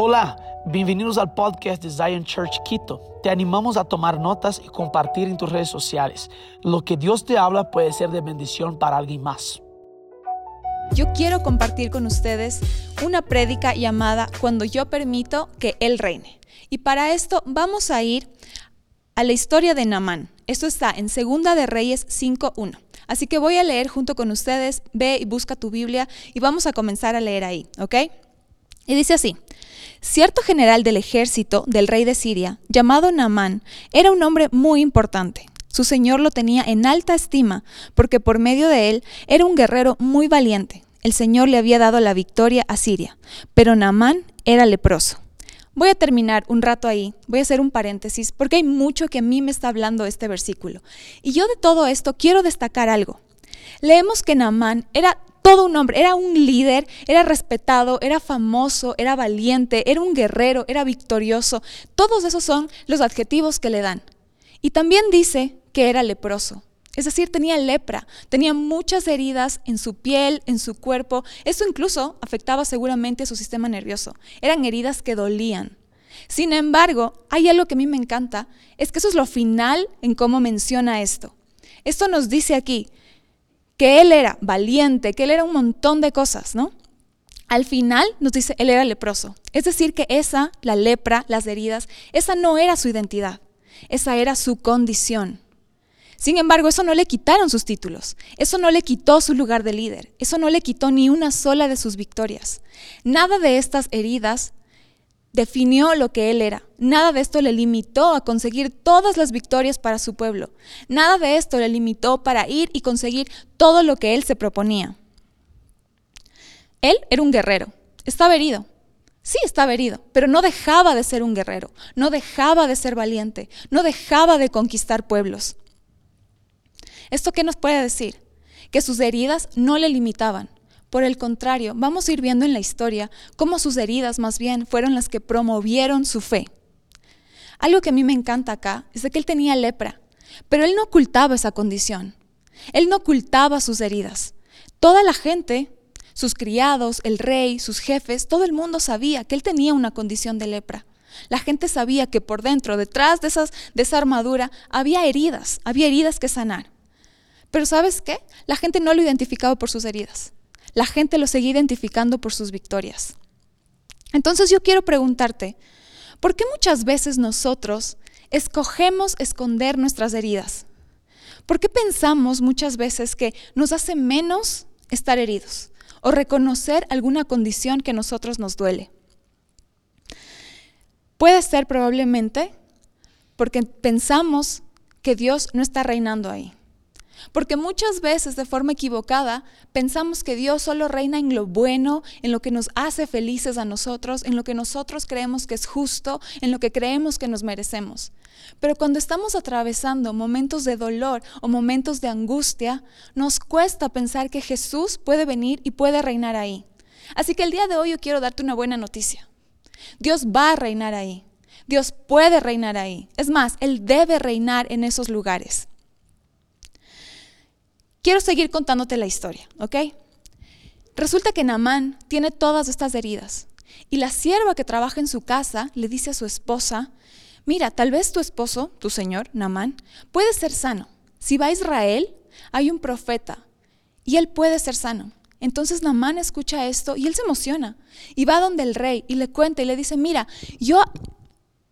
Hola, bienvenidos al podcast de Zion Church Quito. Te animamos a tomar notas y compartir en tus redes sociales. Lo que Dios te habla puede ser de bendición para alguien más. Yo quiero compartir con ustedes una prédica llamada Cuando yo permito que Él reine. Y para esto vamos a ir a la historia de Namán. Esto está en Segunda de Reyes 5.1. Así que voy a leer junto con ustedes, ve y busca tu Biblia y vamos a comenzar a leer ahí, ¿ok? Y dice así, Cierto general del ejército del rey de Siria, llamado Naamán, era un hombre muy importante. Su señor lo tenía en alta estima, porque por medio de él era un guerrero muy valiente. El Señor le había dado la victoria a Siria, pero Naamán era leproso. Voy a terminar un rato ahí, voy a hacer un paréntesis, porque hay mucho que a mí me está hablando este versículo. Y yo de todo esto quiero destacar algo. Leemos que Naamán era todo un hombre, era un líder, era respetado, era famoso, era valiente, era un guerrero, era victorioso. Todos esos son los adjetivos que le dan. Y también dice que era leproso. Es decir, tenía lepra, tenía muchas heridas en su piel, en su cuerpo. Eso incluso afectaba seguramente a su sistema nervioso. Eran heridas que dolían. Sin embargo, hay algo que a mí me encanta, es que eso es lo final en cómo menciona esto. Esto nos dice aquí que él era valiente, que él era un montón de cosas, ¿no? Al final nos dice, él era leproso. Es decir, que esa, la lepra, las heridas, esa no era su identidad, esa era su condición. Sin embargo, eso no le quitaron sus títulos, eso no le quitó su lugar de líder, eso no le quitó ni una sola de sus victorias. Nada de estas heridas definió lo que él era. Nada de esto le limitó a conseguir todas las victorias para su pueblo. Nada de esto le limitó para ir y conseguir todo lo que él se proponía. Él era un guerrero, estaba herido. Sí, estaba herido, pero no dejaba de ser un guerrero, no dejaba de ser valiente, no dejaba de conquistar pueblos. ¿Esto qué nos puede decir? Que sus heridas no le limitaban, por el contrario, vamos a ir viendo en la historia cómo sus heridas más bien fueron las que promovieron su fe. Algo que a mí me encanta acá es de que él tenía lepra, pero él no ocultaba esa condición. Él no ocultaba sus heridas. Toda la gente, sus criados, el rey, sus jefes, todo el mundo sabía que él tenía una condición de lepra. La gente sabía que por dentro, detrás de, de esa armadura, había heridas, había heridas que sanar. Pero ¿sabes qué? La gente no lo identificaba por sus heridas la gente lo seguía identificando por sus victorias. Entonces yo quiero preguntarte, ¿por qué muchas veces nosotros escogemos esconder nuestras heridas? ¿Por qué pensamos muchas veces que nos hace menos estar heridos o reconocer alguna condición que a nosotros nos duele? Puede ser probablemente porque pensamos que Dios no está reinando ahí. Porque muchas veces de forma equivocada pensamos que Dios solo reina en lo bueno, en lo que nos hace felices a nosotros, en lo que nosotros creemos que es justo, en lo que creemos que nos merecemos. Pero cuando estamos atravesando momentos de dolor o momentos de angustia, nos cuesta pensar que Jesús puede venir y puede reinar ahí. Así que el día de hoy yo quiero darte una buena noticia. Dios va a reinar ahí. Dios puede reinar ahí. Es más, Él debe reinar en esos lugares. Quiero seguir contándote la historia, ¿ok? Resulta que Namán tiene todas estas heridas y la sierva que trabaja en su casa le dice a su esposa, mira, tal vez tu esposo, tu señor, Namán, puede ser sano. Si va a Israel, hay un profeta y él puede ser sano. Entonces Namán escucha esto y él se emociona y va donde el rey y le cuenta y le dice, mira, yo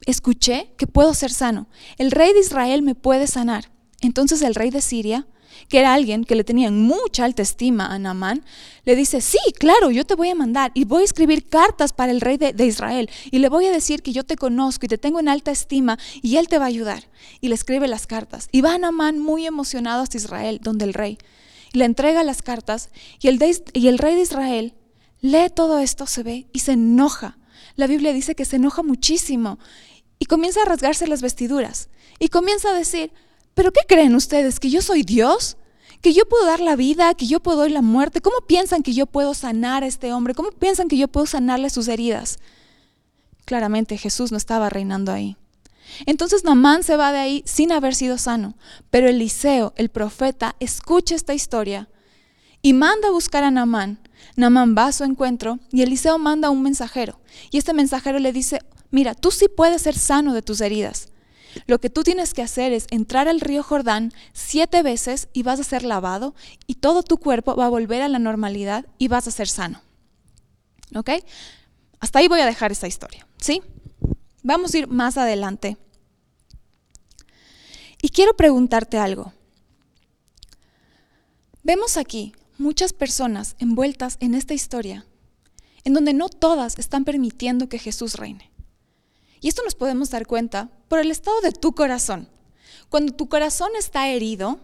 escuché que puedo ser sano. El rey de Israel me puede sanar. Entonces el rey de Siria que era alguien que le tenía mucha alta estima a Naamán, le dice, sí, claro, yo te voy a mandar y voy a escribir cartas para el rey de, Israel y le voy a decir que yo te conozco y te tengo en alta estima y él te va a ayudar. Y le escribe las cartas. Y va Naamán muy emocionado hasta Israel, donde el rey. le entrega las cartas y y el rey de Israel lee todo esto, se ve y se enoja. La Biblia dice que se enoja muchísimo y comienza a rasgarse las vestiduras y comienza a decir, ¿Pero qué creen ustedes? ¿Que yo soy Dios? ¿Que yo puedo dar la vida? ¿Que yo puedo dar la muerte? ¿Cómo piensan que yo puedo sanar a este hombre? ¿Cómo piensan que yo puedo sanarle sus heridas? Claramente Jesús no estaba reinando ahí. Entonces Namán se va de ahí sin haber sido sano. Pero Eliseo, el profeta, escucha esta historia y manda a buscar a Namán. Namán va a su encuentro y Eliseo manda un mensajero. Y este mensajero le dice, mira, tú sí puedes ser sano de tus heridas. Lo que tú tienes que hacer es entrar al río Jordán siete veces y vas a ser lavado y todo tu cuerpo va a volver a la normalidad y vas a ser sano. ¿Ok? Hasta ahí voy a dejar esta historia, ¿sí? Vamos a ir más adelante. Y quiero preguntarte algo. Vemos aquí muchas personas envueltas en esta historia, en donde no todas están permitiendo que Jesús reine. Y esto nos podemos dar cuenta por el estado de tu corazón. Cuando tu corazón está herido,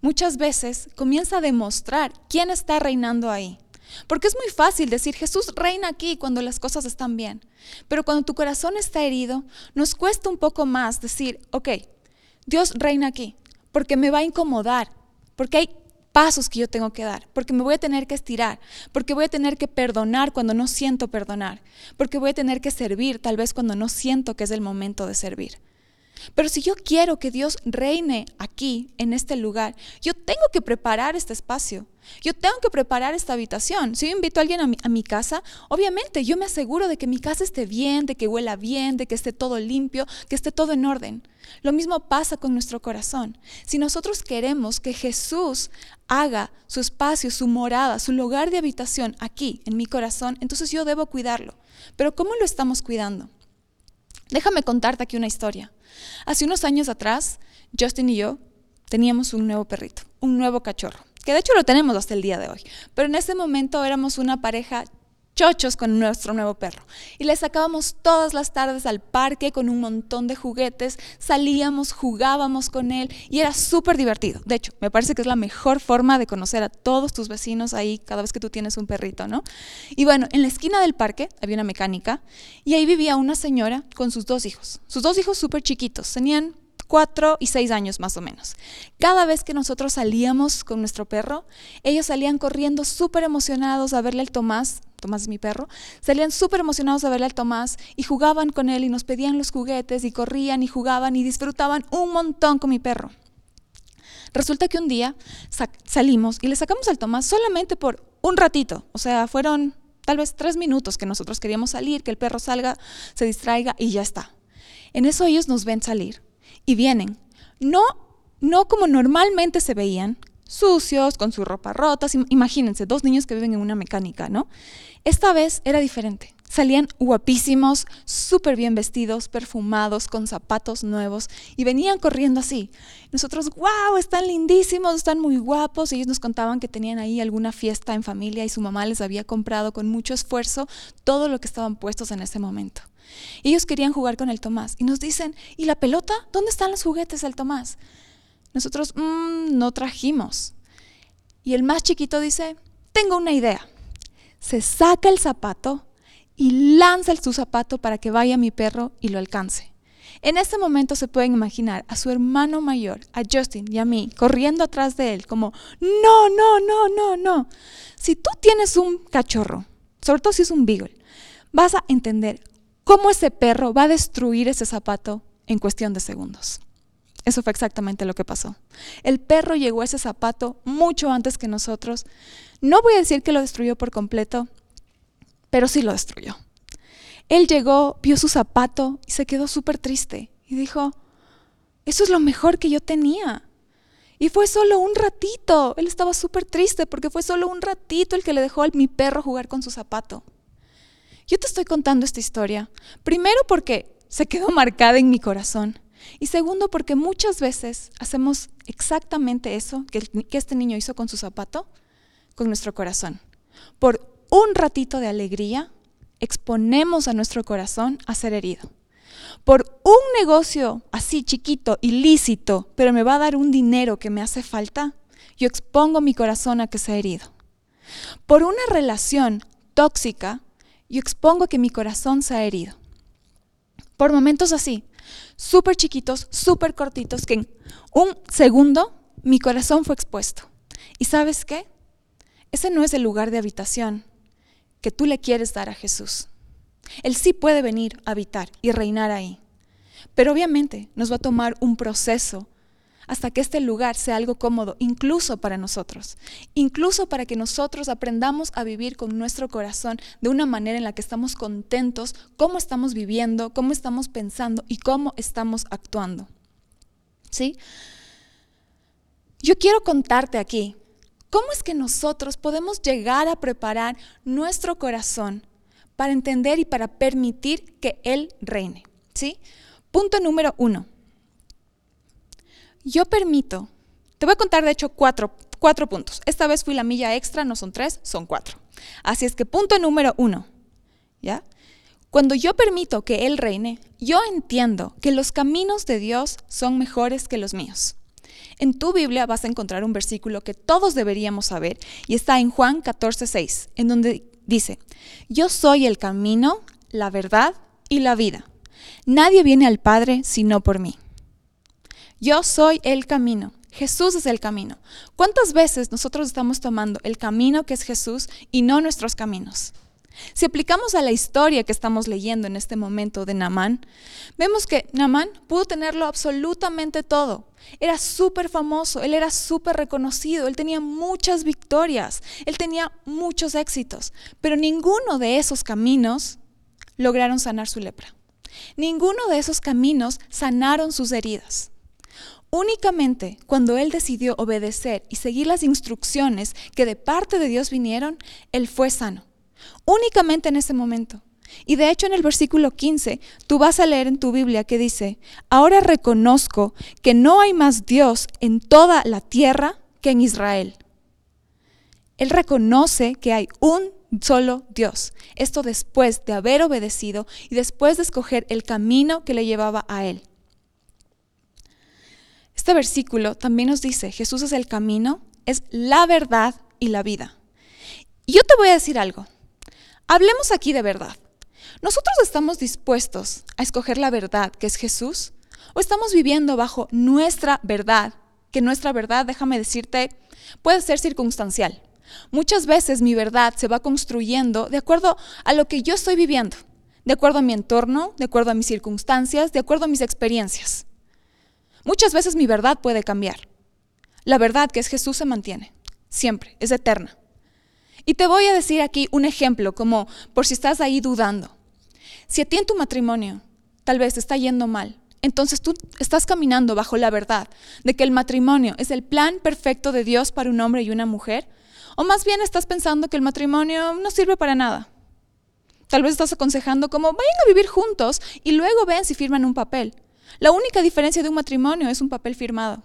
muchas veces comienza a demostrar quién está reinando ahí. Porque es muy fácil decir, Jesús reina aquí cuando las cosas están bien. Pero cuando tu corazón está herido, nos cuesta un poco más decir, ok, Dios reina aquí, porque me va a incomodar, porque hay pasos que yo tengo que dar, porque me voy a tener que estirar, porque voy a tener que perdonar cuando no siento perdonar, porque voy a tener que servir tal vez cuando no siento que es el momento de servir. Pero si yo quiero que Dios reine aquí, en este lugar, yo tengo que preparar este espacio. Yo tengo que preparar esta habitación. Si yo invito a alguien a mi, a mi, casa, obviamente yo me aseguro de que mi casa esté bien, de que huela bien, de que esté todo limpio, que esté todo en orden. Lo mismo pasa con nuestro corazón. Si nosotros queremos que Jesús haga su espacio, su morada, su lugar de habitación aquí, en mi corazón, entonces yo debo cuidarlo. Pero ¿cómo lo estamos cuidando? Déjame contarte aquí una historia. Hace unos años atrás, Justin y yo teníamos un nuevo perrito, un nuevo cachorro, que de hecho lo tenemos hasta el día de hoy. Pero en ese momento éramos una pareja chochos con nuestro nuevo perro. Y le sacábamos todas las tardes al parque con un montón de juguetes, salíamos, jugábamos con él y era súper divertido. De hecho, me parece que es la mejor forma de conocer a todos tus vecinos ahí cada vez que tú tienes un perrito, ¿no? Y bueno, en la esquina del parque había una mecánica y ahí vivía una señora con sus dos hijos. Sus dos hijos súper chiquitos, tenían cuatro y seis años más o menos. Cada vez que nosotros salíamos con nuestro perro, ellos salían corriendo súper emocionados a verle al Tomás Tomás es mi perro, salían súper emocionados a verle al Tomás y jugaban con él y nos pedían los juguetes y corrían y jugaban y disfrutaban un montón con mi perro. Resulta que un día salimos y le sacamos al Tomás solamente por un ratito, o sea, fueron tal vez tres minutos que nosotros queríamos salir, que el perro salga, se distraiga y ya está. En eso ellos nos ven salir y vienen. No, no como normalmente se veían, sucios, con su ropa rota. Imagínense, dos niños que viven en una mecánica, ¿no? Esta vez era diferente. Salían guapísimos, súper bien vestidos, perfumados, con zapatos nuevos y venían corriendo así. Nosotros, wow, están lindísimos, están muy guapos. Ellos nos contaban que tenían ahí alguna fiesta en familia y su mamá les había comprado con mucho esfuerzo todo lo que estaban puestos en ese momento. Ellos querían jugar con el Tomás y nos dicen, ¿y la pelota? ¿Dónde están los juguetes del Tomás? Nosotros mmm, no trajimos. Y el más chiquito dice, tengo una idea. Se saca el zapato y lanza su zapato para que vaya mi perro y lo alcance. En ese momento se pueden imaginar a su hermano mayor, a Justin y a mí, corriendo atrás de él como, no, no, no, no, no. Si tú tienes un cachorro, sobre todo si es un beagle, vas a entender cómo ese perro va a destruir ese zapato en cuestión de segundos. Eso fue exactamente lo que pasó. El perro llegó a ese zapato mucho antes que nosotros. No voy a decir que lo destruyó por completo, pero sí lo destruyó. Él llegó, vio su zapato y se quedó súper triste y dijo, eso es lo mejor que yo tenía. Y fue solo un ratito. Él estaba súper triste porque fue solo un ratito el que le dejó a mi perro jugar con su zapato. Yo te estoy contando esta historia, primero porque se quedó marcada en mi corazón y segundo, porque muchas veces hacemos exactamente eso que, este niño hizo con su zapato, con nuestro corazón. Por un ratito de alegría, exponemos a nuestro corazón a ser herido. Por un negocio así chiquito, ilícito, pero me va a dar un dinero que me hace falta, yo expongo mi corazón a que sea herido. Por una relación tóxica, yo expongo que mi corazón sea herido. Por momentos así, súper chiquitos, súper cortitos, que en un segundo mi corazón fue expuesto. ¿Y sabes qué? Ese no es el lugar de habitación que tú le quieres dar a Jesús. Él sí puede venir a habitar y reinar ahí. Pero obviamente nos va a tomar un proceso hasta que este lugar sea algo cómodo, incluso para nosotros, incluso para que nosotros aprendamos a vivir con nuestro corazón de una manera en la que estamos contentos, cómo estamos viviendo, cómo estamos pensando y cómo estamos actuando. ¿Sí? Yo quiero contarte aquí cómo es que nosotros podemos llegar a preparar nuestro corazón para entender y para permitir que Él reine. ¿Sí? Punto número uno yo permito, te voy a contar de hecho cuatro, cuatro puntos. Esta vez fui la milla extra, no son tres, son cuatro. Así es que punto número uno, ¿ya? Cuando yo permito que Él reine, yo entiendo que los caminos de Dios son mejores que los míos. En tu Biblia vas a encontrar un versículo que todos deberíamos saber y está en Juan 14:6, en donde dice, yo soy el camino, la verdad y la vida. Nadie viene al Padre sino por mí. Yo soy el camino. Jesús es el camino. ¿Cuántas veces nosotros estamos tomando el camino que es Jesús y no nuestros caminos? Si aplicamos a la historia que estamos leyendo en este momento de Namán, vemos que Namán pudo tenerlo absolutamente todo. Era súper famoso, él era súper reconocido, él tenía muchas victorias, él tenía muchos éxitos, pero ninguno de esos caminos lograron sanar su lepra. Ninguno de esos caminos sanaron sus heridas. Únicamente cuando él decidió obedecer y seguir las instrucciones que de parte de Dios vinieron, él fue sano. Únicamente en ese momento. Y de hecho en el versículo 15 tú vas a leer en tu Biblia que dice, ahora reconozco que no hay más Dios en toda la tierra que en Israel. Él reconoce que hay un solo Dios. Esto después de haber obedecido y después de escoger el camino que le llevaba a él. Este versículo también nos dice, Jesús es el camino, es la verdad y la vida. Y yo te voy a decir algo. Hablemos aquí de verdad. ¿Nosotros estamos dispuestos a escoger la verdad, que es Jesús? ¿O estamos viviendo bajo nuestra verdad? Que nuestra verdad, déjame decirte, puede ser circunstancial. Muchas veces mi verdad se va construyendo de acuerdo a lo que yo estoy viviendo, de acuerdo a mi entorno, de acuerdo a mis circunstancias, de acuerdo a mis experiencias. Muchas veces mi verdad puede cambiar. La verdad que es Jesús se mantiene, siempre, es eterna. Y te voy a decir aquí un ejemplo, como por si estás ahí dudando. Si a ti en tu matrimonio tal vez está yendo mal, entonces tú estás caminando bajo la verdad de que el matrimonio es el plan perfecto de Dios para un hombre y una mujer, o más bien estás pensando que el matrimonio no sirve para nada. Tal vez estás aconsejando como vayan a vivir juntos y luego ven si firman un papel. La única diferencia de un matrimonio es un papel firmado.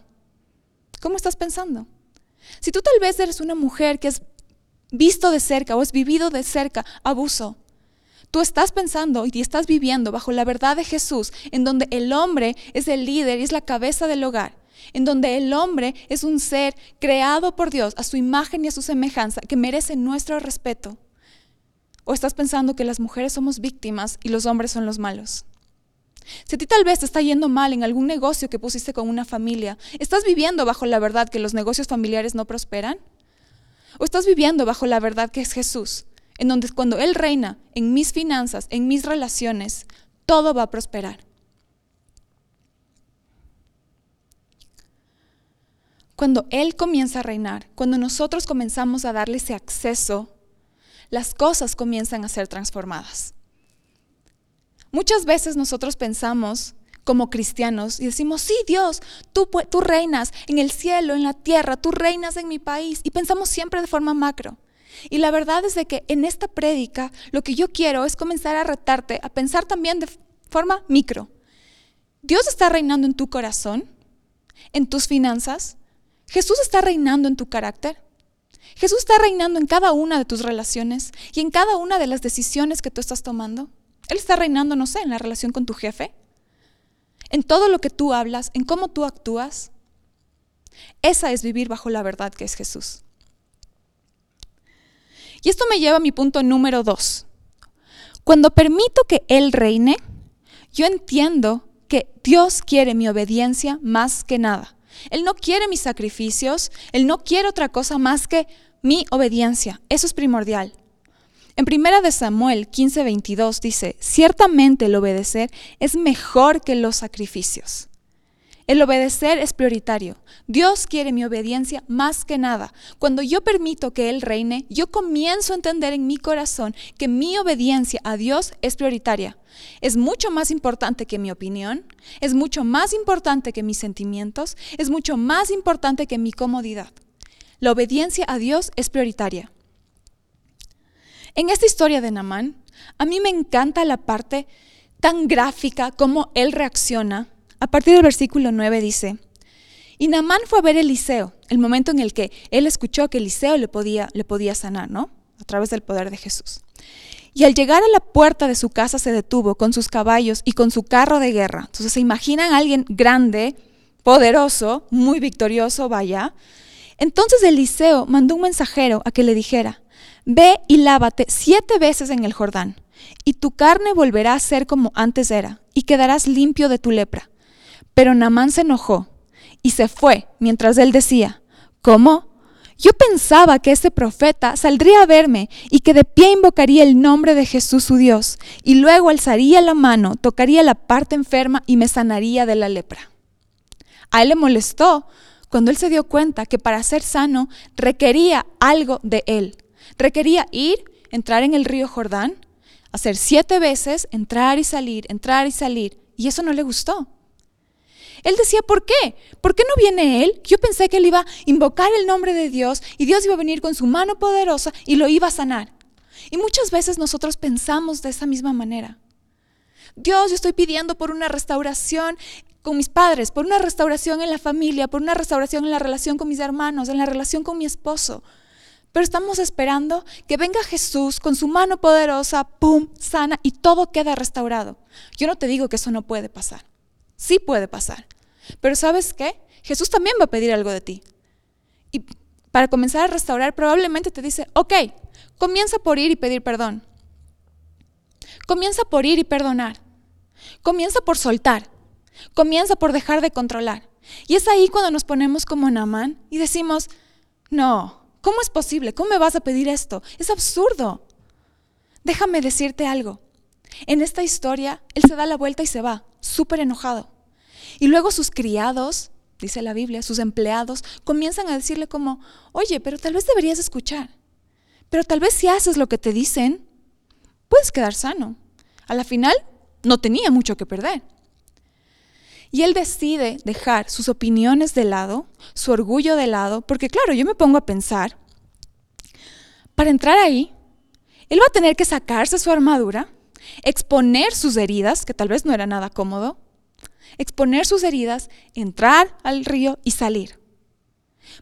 ¿Cómo estás pensando? Si tú tal vez eres una mujer que has visto de cerca o has vivido de cerca abuso, tú estás pensando y estás viviendo bajo la verdad de Jesús, en donde el hombre es el líder y es la cabeza del hogar, en donde el hombre es un ser creado por Dios a su imagen y a su semejanza que merece nuestro respeto. ¿O estás pensando que las mujeres somos víctimas y los hombres son los malos? Si a ti tal vez te está yendo mal en algún negocio que pusiste con una familia, ¿estás viviendo bajo la verdad que los negocios familiares no prosperan? ¿O estás viviendo bajo la verdad que es Jesús, en donde cuando Él reina en mis finanzas, en mis relaciones, todo va a prosperar? Cuando Él comienza a reinar, cuando nosotros comenzamos a darle ese acceso, las cosas comienzan a ser transformadas. Muchas veces nosotros pensamos como cristianos y decimos, sí, Dios, tú, tú reinas en el cielo, en la tierra, tú reinas en mi país. Y pensamos siempre de forma macro. Y la verdad es de que en esta prédica lo que yo quiero es comenzar a retarte a pensar también de forma micro. Dios está reinando en tu corazón, en tus finanzas. Jesús está reinando en tu carácter. Jesús está reinando en cada una de tus relaciones y en cada una de las decisiones que tú estás tomando. Él está reinando, no sé, en la relación con tu jefe, en todo lo que tú hablas, en cómo tú actúas. Esa es vivir bajo la verdad que es Jesús. Y esto me lleva a mi punto número dos. Cuando permito que Él reine, yo entiendo que Dios quiere mi obediencia más que nada. Él no quiere mis sacrificios, Él no quiere otra cosa más que mi obediencia. Eso es primordial. En primera de Samuel 15:22 dice, ciertamente el obedecer es mejor que los sacrificios. El obedecer es prioritario. Dios quiere mi obediencia más que nada. Cuando yo permito que Él reine, yo comienzo a entender en mi corazón que mi obediencia a Dios es prioritaria. Es mucho más importante que mi opinión, es mucho más importante que mis sentimientos, es mucho más importante que mi comodidad. La obediencia a Dios es prioritaria. En esta historia de Namán, a mí me encanta la parte tan gráfica como él reacciona. A partir del versículo 9 dice, y Namán fue a ver a Eliseo, el momento en el que él escuchó que Eliseo le podía, le podía sanar, ¿no? A través del poder de Jesús. Y al llegar a la puerta de su casa se detuvo con sus caballos y con su carro de guerra. Entonces se imaginan a alguien grande, poderoso, muy victorioso, vaya. Entonces Eliseo mandó un mensajero a que le dijera, ve y lávate siete veces en el Jordán y tu carne volverá a ser como antes era, y quedarás limpio de tu lepra. Pero Namán se enojó y se fue, mientras él decía, ¿cómo? Yo pensaba que ese profeta saldría a verme y que de pie invocaría el nombre de Jesús su Dios, y luego alzaría la mano, tocaría la parte enferma y me sanaría de la lepra. A él le molestó cuando él se dio cuenta que para ser sano requería algo de él. Requería ir, entrar en el río Jordán, hacer siete veces, entrar y salir, entrar y salir, y eso no le gustó. Él decía, ¿por qué? ¿Por qué no viene él? Yo pensé que él iba a invocar el nombre de Dios y Dios iba a venir con su mano poderosa y lo iba a sanar. Y muchas veces nosotros pensamos de esa misma manera. Dios, yo estoy pidiendo por una restauración con mis padres, por una restauración en la familia, por una restauración en la relación con mis hermanos, en la relación con mi esposo. Pero estamos esperando que venga Jesús con su mano poderosa, ¡pum!, sana y todo queda restaurado. Yo no te digo que eso no puede pasar. Sí puede pasar. Pero ¿sabes qué? Jesús también va a pedir algo de ti. Y para comenzar a restaurar probablemente te dice, ok, comienza por ir y pedir perdón. Comienza por ir y perdonar. Comienza por soltar. Comienza por dejar de controlar. Y es ahí cuando nos ponemos como Namán y decimos, no, ¿Cómo es posible? ¿Cómo me vas a pedir esto? Es absurdo. Déjame decirte algo. En esta historia, él se da la vuelta y se va, súper enojado. Y luego sus criados, dice la Biblia, sus empleados, comienzan a decirle como, oye, pero tal vez deberías escuchar. Pero tal vez si haces lo que te dicen, puedes quedar sano. A la final, no tenía mucho que perder. Y él decide dejar sus opiniones de lado, su orgullo de lado, porque claro, yo me pongo a pensar, para entrar ahí, él va a tener que sacarse su armadura, exponer sus heridas, que tal vez no era nada cómodo, exponer sus heridas, entrar al río y salir.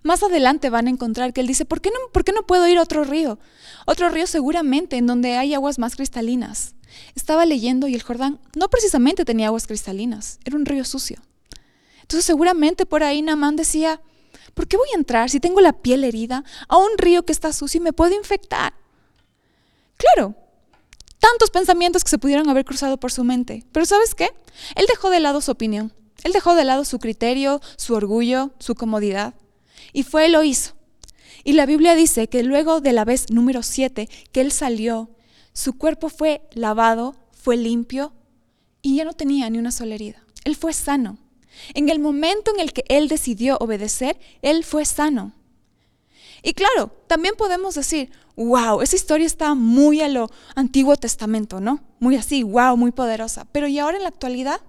Más adelante van a encontrar que él dice, ¿por qué no, ¿por qué no puedo ir a otro río? Otro río seguramente en donde hay aguas más cristalinas. Estaba leyendo y el Jordán no precisamente tenía aguas cristalinas, era un río sucio. Entonces seguramente por ahí Namán decía, ¿por qué voy a entrar si tengo la piel herida a un río que está sucio y me puede infectar? Claro, tantos pensamientos que se pudieron haber cruzado por su mente. Pero ¿sabes qué? Él dejó de lado su opinión, él dejó de lado su criterio, su orgullo, su comodidad. Y fue lo hizo. Y la Biblia dice que luego de la vez número 7 que él salió su cuerpo fue lavado, fue limpio y ya no tenía ni una sola herida. Él fue sano. En el momento en el que él decidió obedecer, él fue sano. Y claro, también podemos decir, wow, esa historia está muy a lo Antiguo Testamento, ¿no? Muy así, wow, muy poderosa. Pero ¿y ahora en la actualidad?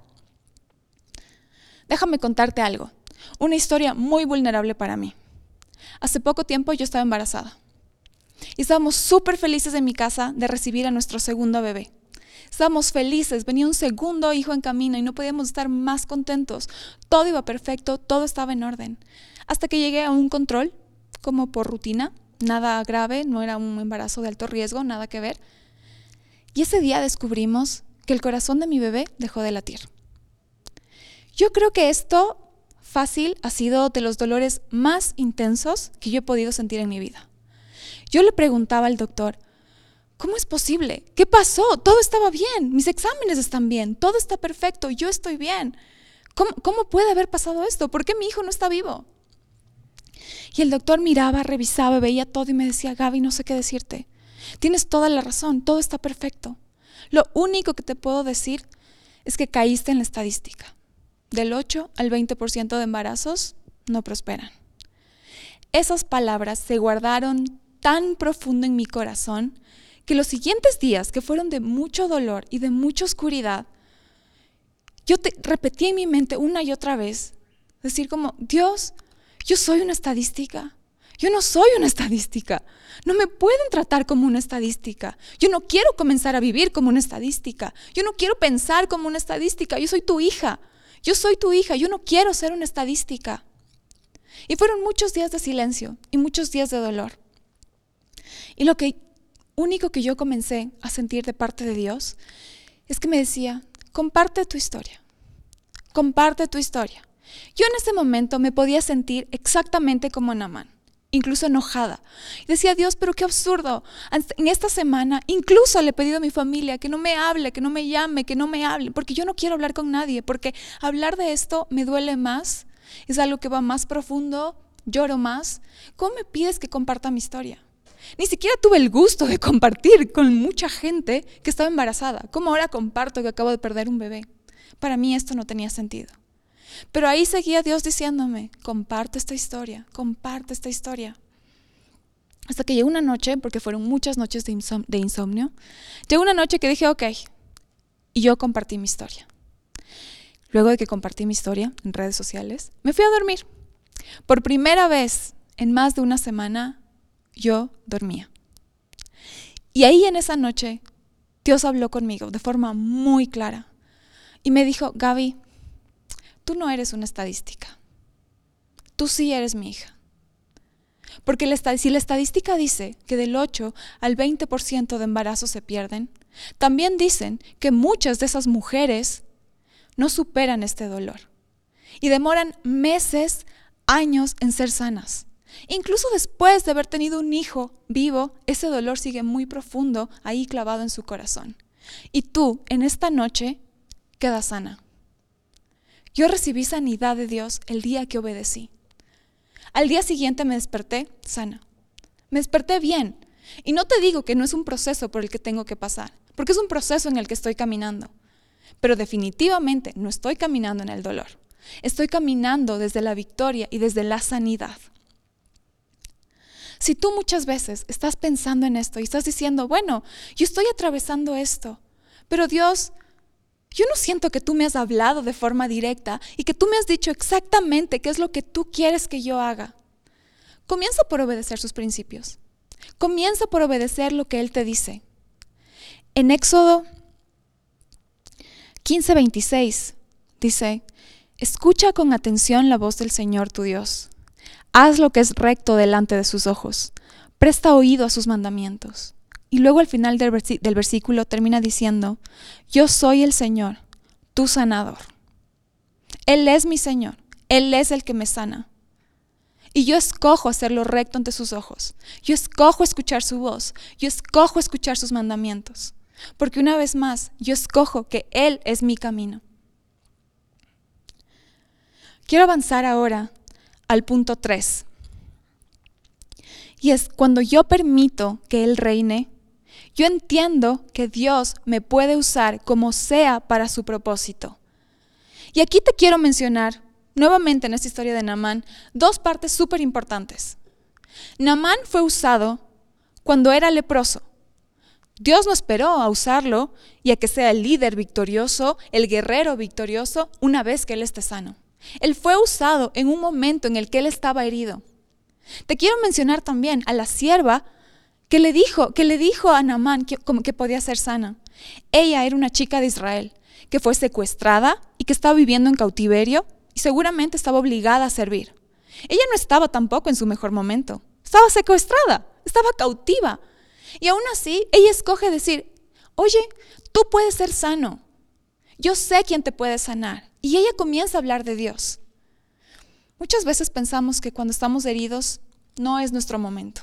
Déjame contarte algo. Una historia muy vulnerable para mí. Hace poco tiempo yo estaba embarazada. Y estábamos súper felices en mi casa de recibir a nuestro segundo bebé. Estábamos felices, venía un segundo hijo en camino y no podíamos estar más contentos. Todo iba perfecto, todo estaba en orden. Hasta que llegué a un control, como por rutina, nada grave, no era un embarazo de alto riesgo, nada que ver. Y ese día descubrimos que el corazón de mi bebé dejó de latir. Yo creo que esto fácil ha sido de los dolores más intensos que yo he podido sentir en mi vida. Yo le preguntaba al doctor, ¿cómo es posible? ¿Qué pasó? Todo estaba bien, mis exámenes están bien, todo está perfecto, yo estoy bien. ¿Cómo, puede haber pasado esto? ¿Por qué mi hijo no está vivo? Y el doctor miraba, revisaba, veía todo y me decía, Gaby, no sé qué decirte. Tienes toda la razón, todo está perfecto. Lo único que te puedo decir es que caíste en la estadística. del 8 al 20% de embarazos no prosperan. Esas palabras se guardaron tan profundo en mi corazón que los siguientes días, que fueron de mucho dolor y de mucha oscuridad, yo te repetí en mi mente una y otra vez, decir como, Dios, yo soy una estadística. Yo no soy una estadística. No me pueden tratar como una estadística. Yo no quiero comenzar a vivir como una estadística. Yo no quiero pensar como una estadística. Yo soy tu hija. Yo soy tu hija. Yo no quiero ser una estadística. Y fueron muchos días de silencio y muchos días de dolor. Y lo único que yo comencé a sentir de parte de Dios es que me decía, comparte tu historia. Comparte tu historia. Yo en ese momento me podía sentir exactamente como Namán incluso enojada. Decía, Dios, pero qué absurdo. En esta semana incluso le he pedido a mi familia que no me hable, que no me llame, que no me hable, porque yo no quiero hablar con nadie, porque hablar de esto me duele más, es algo que va más profundo, lloro más. ¿Cómo me pides que comparta mi historia? Ni siquiera tuve el gusto de compartir con mucha gente que estaba embarazada. ¿Cómo ahora comparto que acabo de perder un bebé? Para mí esto no tenía sentido. Pero ahí seguía Dios diciéndome, comparte esta historia, comparte esta historia. Hasta que llegó una noche, porque fueron muchas noches de, insomnio, llegó una noche que dije, ok, y yo compartí mi historia. Luego de que compartí mi historia en redes sociales, me fui a dormir. Por primera vez en más de una semana, yo dormía. Y ahí en esa noche, Dios habló conmigo de forma muy clara y me dijo, Gaby, tú no eres una estadística. Tú sí eres mi hija. Porque si la estadística dice que del 8 al 20% de embarazos se pierden, también dicen que muchas de esas mujeres no superan este dolor y demoran meses, años en ser sanas. Incluso después de haber tenido un hijo vivo, ese dolor sigue muy profundo ahí clavado en su corazón. Y tú, en esta noche, quedas sana. Yo recibí sanidad de Dios el día que obedecí. Al día siguiente me desperté sana. Me desperté bien. Y no te digo que no es un proceso por el que tengo que pasar, porque es un proceso en el que estoy caminando. Pero definitivamente no estoy caminando en el dolor. Estoy caminando desde la victoria y desde la sanidad. Si tú muchas veces estás pensando en esto y estás diciendo, bueno, yo estoy atravesando esto, pero Dios, yo no siento que tú me has hablado de forma directa y que tú me has dicho exactamente qué es lo que tú quieres que yo haga. Comienza por obedecer sus principios. Comienza por obedecer lo que Él te dice. En Éxodo 15:26 dice, escucha con atención la voz del Señor tu Dios. Haz lo que es recto delante de sus ojos. Presta oído a sus mandamientos. Y luego al final del, versículo termina diciendo, yo soy el Señor, tu sanador. Él es mi Señor, Él es el que me sana. Y yo escojo hacerlo recto ante sus ojos. Yo escojo escuchar su voz. Yo escojo escuchar sus mandamientos. Porque una vez más, yo escojo que Él es mi camino. Quiero avanzar ahora al punto 3. Y es cuando yo permito que Él reine, yo entiendo que Dios me puede usar como sea para su propósito. Y aquí te quiero mencionar, nuevamente en esta historia de Naamán, dos partes súper importantes. Naamán fue usado cuando era leproso. Dios no esperó a usarlo y a que sea el líder victorioso, el guerrero victorioso, una vez que él esté sano. Él fue usado en un momento en el que él estaba herido. Te quiero mencionar también a la sierva que le dijo, que le dijo a Naamán que, que podía ser sana. Ella era una chica de Israel que fue secuestrada y que estaba viviendo en cautiverio y seguramente estaba obligada a servir. Ella no estaba tampoco en su mejor momento. Estaba secuestrada, estaba cautiva. Y aún así, ella escoge decir, oye, tú puedes ser sano. Yo sé quién te puede sanar. Y ella comienza a hablar de Dios. Muchas veces pensamos que cuando estamos heridos no es nuestro momento.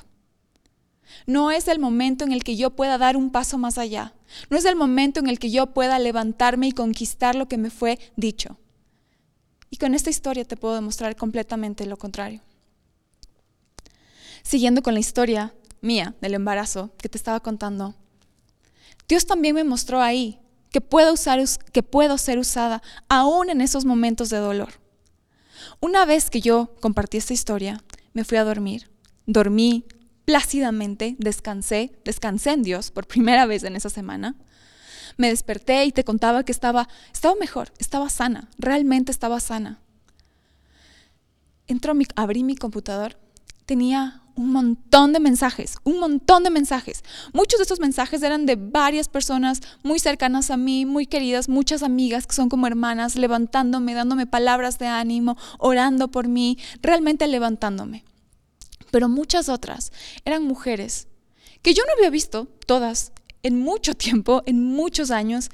No es el momento en el que yo pueda dar un paso más allá. No es el momento en el que yo pueda levantarme y conquistar lo que me fue dicho. Y con esta historia te puedo demostrar completamente lo contrario. Siguiendo con la historia mía del embarazo que te estaba contando, Dios también me mostró ahí que puedo, usar, que puedo ser usada aún en esos momentos de dolor. Una vez que yo compartí esta historia, me fui a dormir. Dormí plácidamente, descansé, descansé en Dios por primera vez en esa semana. Me desperté y te contaba que estaba, estaba mejor, estaba sana, realmente estaba sana. Entró mi, abrí mi computador, tenía un montón de mensajes, un montón de mensajes. Muchos de estos mensajes eran de varias personas muy cercanas a mí, muy queridas, muchas amigas que son como hermanas, levantándome, dándome palabras de ánimo, orando por mí, realmente levantándome. Pero muchas otras eran mujeres que yo no había visto, todas, en mucho tiempo, en muchos años,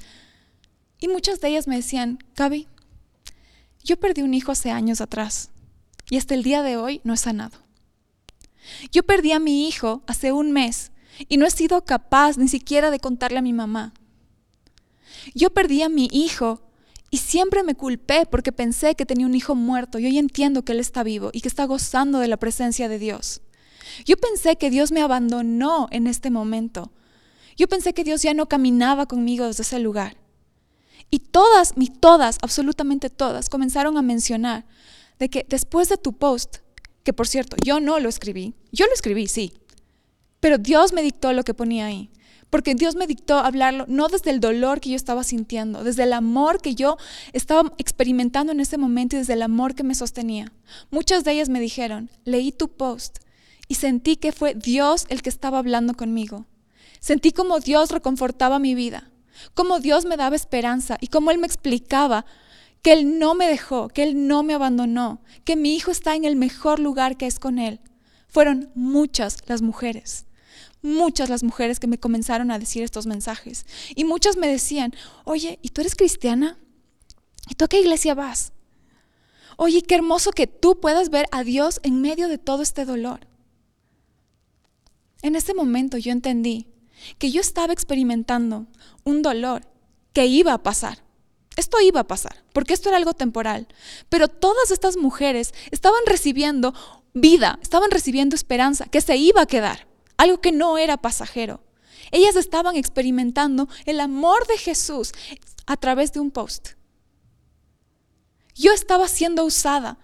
y muchas de ellas me decían, Gaby, yo perdí un hijo hace años atrás y hasta el día de hoy no he sanado. Yo perdí a mi hijo hace un mes y no he sido capaz ni siquiera de contarle a mi mamá. Yo perdí a mi hijo y siempre me culpé porque pensé que tenía un hijo muerto y hoy entiendo que él está vivo y que está gozando de la presencia de Dios. Yo pensé que Dios me abandonó en este momento. Yo pensé que Dios ya no caminaba conmigo desde ese lugar. Y todas, mi todas, absolutamente todas, comenzaron a mencionar de que después de tu post, que por cierto, yo no lo escribí, yo lo escribí, sí, pero Dios me dictó lo que ponía ahí, porque Dios me dictó hablarlo no desde el dolor que yo estaba sintiendo, desde el amor que yo estaba experimentando en ese momento y desde el amor que me sostenía. Muchas de ellas me dijeron, leí tu post y sentí que fue Dios el que estaba hablando conmigo. Sentí como Dios reconfortaba mi vida, como Dios me daba esperanza y como Él me explicaba que Él no me dejó, que Él no me abandonó, que mi hijo está en el mejor lugar que es con Él. Fueron muchas las mujeres, muchas las mujeres que me comenzaron a decir estos mensajes. Y muchas me decían, oye, ¿y tú eres cristiana? ¿Y tú a qué iglesia vas? Oye, qué hermoso que tú puedas ver a Dios en medio de todo este dolor. En ese momento yo entendí que yo estaba experimentando un dolor que iba a pasar esto iba a pasar, porque esto era algo temporal. Pero todas estas mujeres estaban recibiendo vida, estaban recibiendo esperanza, que se iba a quedar, algo que no era pasajero. Ellas estaban experimentando el amor de Jesús a través de un post. Yo estaba siendo usada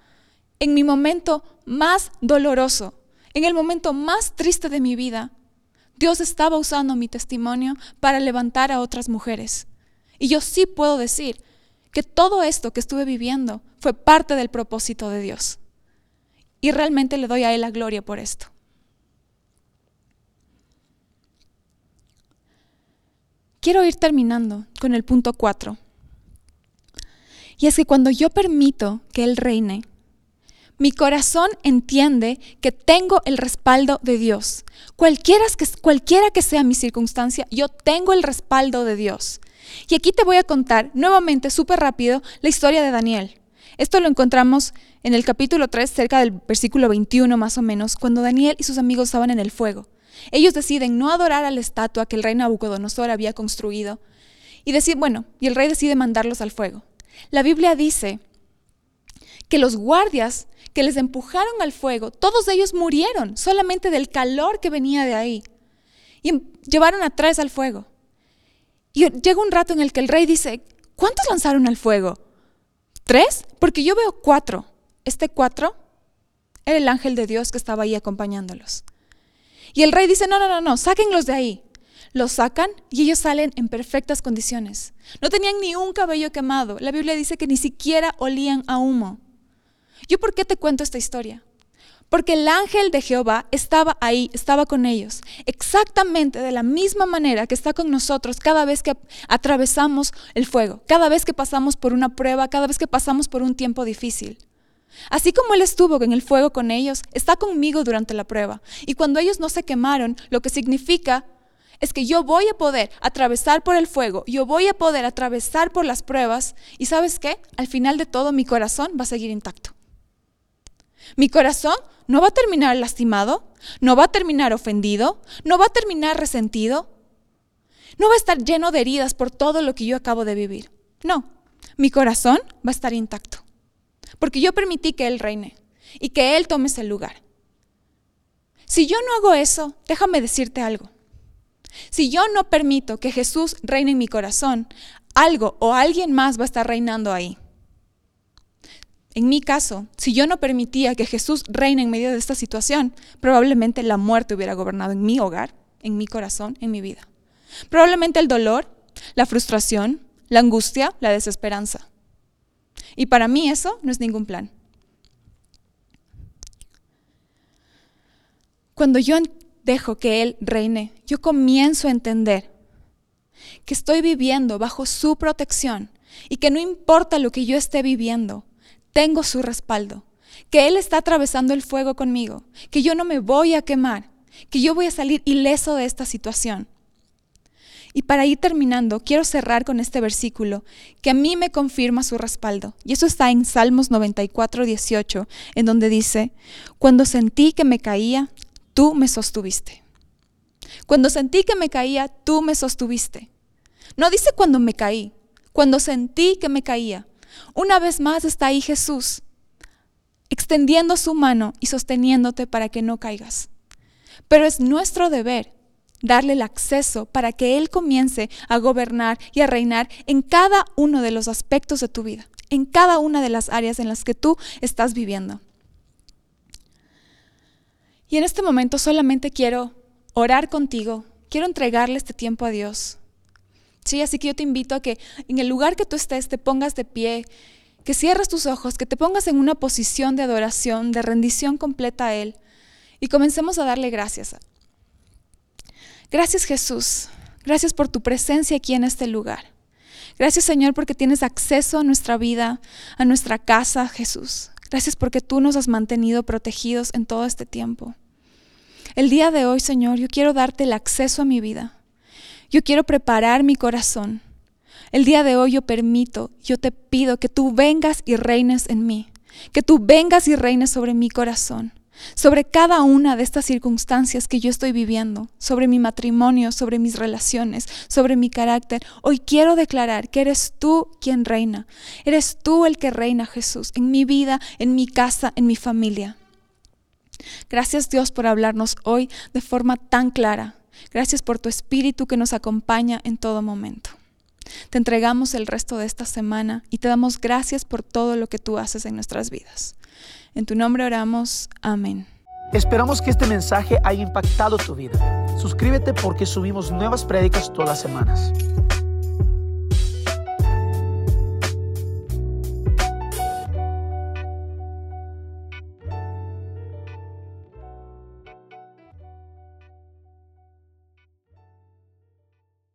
en mi momento más doloroso, en el momento más triste de mi vida. Dios estaba usando mi testimonio para levantar a otras mujeres. Y yo sí puedo decir que todo esto que estuve viviendo fue parte del propósito de Dios. Y realmente le doy a Él la gloria por esto. Quiero ir terminando con el punto 4. Y es que cuando yo permito que Él reine, mi corazón entiende que tengo el respaldo de Dios. Cualquiera que, cualquiera que sea mi circunstancia, yo tengo el respaldo de Dios. Y aquí te voy a contar nuevamente, súper rápido, la historia de Daniel. Esto lo encontramos en el capítulo 3, cerca del versículo 21 más o menos, cuando Daniel y sus amigos estaban en el fuego. Ellos deciden no adorar a la estatua que el rey Nabucodonosor había construido. Y decir, bueno, y el rey decide mandarlos al fuego. La Biblia dice que los guardias que les empujaron al fuego, todos ellos murieron solamente del calor que venía de ahí. Y llevaron a tres al fuego. Y llega un rato en el que el rey dice, ¿cuántos lanzaron al fuego? ¿Tres? Porque yo veo cuatro. Este cuatro era el ángel de Dios que estaba ahí acompañándolos. Y el rey dice, no, no, no, no, sáquenlos de ahí. Los sacan y ellos salen en perfectas condiciones. No tenían ni un cabello quemado. La Biblia dice que ni siquiera olían a humo. ¿Yo por qué te cuento esta historia? Porque el ángel de Jehová estaba ahí, estaba con ellos, exactamente de la misma manera que está con nosotros cada vez que atravesamos el fuego, cada vez que pasamos por una prueba, cada vez que pasamos por un tiempo difícil. Así como Él estuvo en el fuego con ellos, está conmigo durante la prueba. Y cuando ellos no se quemaron, lo que significa es que yo voy a poder atravesar por el fuego, yo voy a poder atravesar por las pruebas y sabes qué, al final de todo mi corazón va a seguir intacto. Mi corazón no va a terminar lastimado, no va a terminar ofendido, no va a terminar resentido, no va a estar lleno de heridas por todo lo que yo acabo de vivir. No, mi corazón va a estar intacto, porque yo permití que Él reine y que Él tome ese lugar. Si yo no hago eso, déjame decirte algo. Si yo no permito que Jesús reine en mi corazón, algo o alguien más va a estar reinando ahí. En mi caso, si yo no permitía que Jesús reine en medio de esta situación, probablemente la muerte hubiera gobernado en mi hogar, en mi corazón, en mi vida. Probablemente el dolor, la frustración, la angustia, la desesperanza. Y para mí eso no es ningún plan. Cuando yo dejo que Él reine, yo comienzo a entender que estoy viviendo bajo su protección y que no importa lo que yo esté viviendo, tengo su respaldo, que Él está atravesando el fuego conmigo, que yo no me voy a quemar, que yo voy a salir ileso de esta situación. Y para ir terminando, quiero cerrar con este versículo que a mí me confirma su respaldo. Y eso está en Salmos 94, 18, en donde dice, cuando sentí que me caía, tú me sostuviste. Cuando sentí que me caía, tú me sostuviste. No dice cuando me caí, cuando sentí que me caía. Una vez más está ahí Jesús, extendiendo su mano y sosteniéndote para que no caigas. Pero es nuestro deber darle el acceso para que Él comience a gobernar y a reinar en cada uno de los aspectos de tu vida, en cada una de las áreas en las que tú estás viviendo. Y en este momento solamente quiero orar contigo, quiero entregarle este tiempo a Dios. Sí, así que yo te invito a que en el lugar que tú estés te pongas de pie, que cierres tus ojos, que te pongas en una posición de adoración, de rendición completa a Él y comencemos a darle gracias. Gracias Jesús, gracias por tu presencia aquí en este lugar. Gracias Señor porque tienes acceso a nuestra vida, a nuestra casa, Jesús. Gracias porque tú nos has mantenido protegidos en todo este tiempo. El día de hoy, Señor, yo quiero darte el acceso a mi vida. Yo quiero preparar mi corazón. El día de hoy yo permito, yo te pido que tú vengas y reines en mí, que tú vengas y reines sobre mi corazón, sobre cada una de estas circunstancias que yo estoy viviendo, sobre mi matrimonio, sobre mis relaciones, sobre mi carácter. Hoy quiero declarar que eres tú quien reina, eres tú el que reina Jesús, en mi vida, en mi casa, en mi familia. Gracias Dios por hablarnos hoy de forma tan clara Gracias por tu espíritu que nos acompaña en todo momento. Te entregamos el resto de esta semana y te damos gracias por todo lo que tú haces en nuestras vidas. En tu nombre oramos. Amén. Esperamos que este mensaje haya impactado tu vida. Suscríbete porque subimos nuevas prédicas todas las semanas.